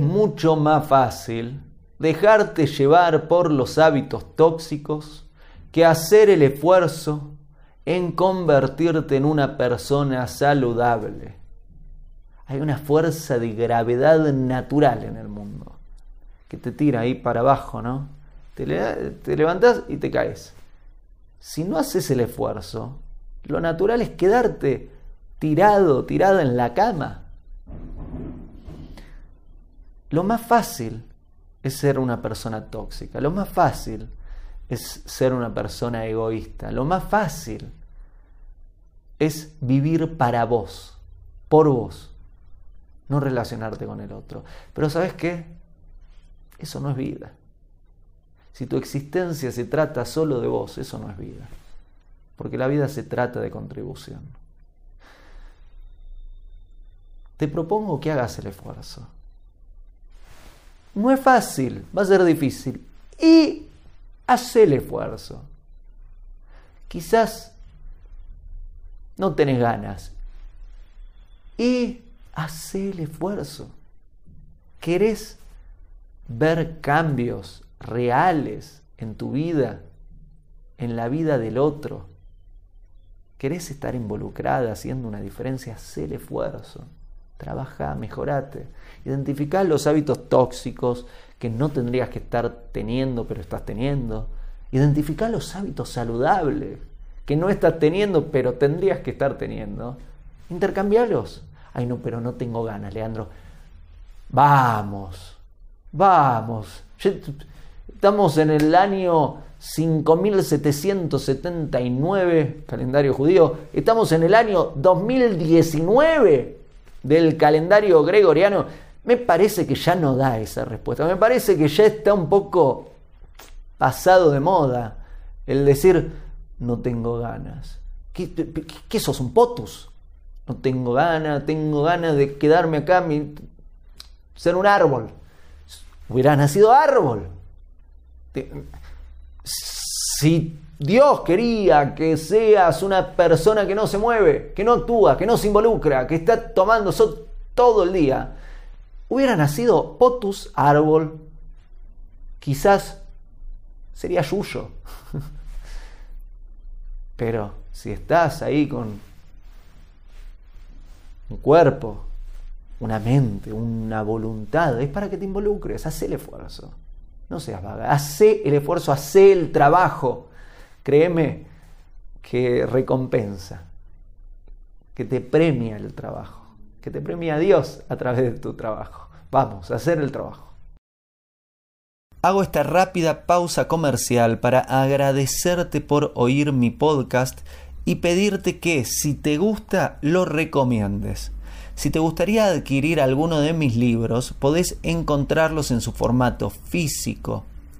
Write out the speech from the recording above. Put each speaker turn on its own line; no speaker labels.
mucho más fácil dejarte llevar por los hábitos tóxicos que hacer el esfuerzo en convertirte en una persona saludable. Hay una fuerza de gravedad natural en el mundo que te tira ahí para abajo, ¿no? Te, te levantas y te caes. Si no haces el esfuerzo, lo natural es quedarte tirado, tirado en la cama. Lo más fácil es ser una persona tóxica. Lo más fácil es ser una persona egoísta. Lo más fácil es vivir para vos, por vos, no relacionarte con el otro. Pero ¿sabes qué? Eso no es vida. Si tu existencia se trata solo de vos, eso no es vida. Porque la vida se trata de contribución. Te propongo que hagas el esfuerzo. No es fácil, va a ser difícil. Y haz el esfuerzo. Quizás no tenés ganas. Y haz el esfuerzo. ¿Querés ver cambios reales en tu vida, en la vida del otro? ¿Querés estar involucrada haciendo una diferencia? Haz el esfuerzo. Trabaja, mejorate. Identifica los hábitos tóxicos que no tendrías que estar teniendo, pero estás teniendo. Identifica los hábitos saludables que no estás teniendo, pero tendrías que estar teniendo. Intercambialos. Ay, no, pero no tengo ganas, Leandro. Vamos, vamos. Estamos en el año 5779, calendario judío. Estamos en el año 2019 del calendario gregoriano, me parece que ya no da esa respuesta. Me parece que ya está un poco pasado de moda el decir, no tengo ganas. ¿Qué, sos un potus? No tengo ganas, tengo ganas de quedarme acá, ser un árbol. Hubiera nacido árbol. Si Dios quería que seas una persona que no se mueve, que no actúa, que no se involucra, que está tomando sol todo el día. Hubiera nacido potus árbol, quizás sería yuyo. Pero si estás ahí con un cuerpo, una mente, una voluntad, es para que te involucres, haz el esfuerzo. No seas vaga, haz el esfuerzo, haz el trabajo créeme que recompensa, que te premia el trabajo, que te premia Dios a través de tu trabajo. Vamos a hacer el trabajo. Hago esta rápida pausa comercial para agradecerte por oír mi podcast y pedirte que si te gusta lo recomiendes. Si te gustaría adquirir alguno de mis libros, podés encontrarlos en su formato físico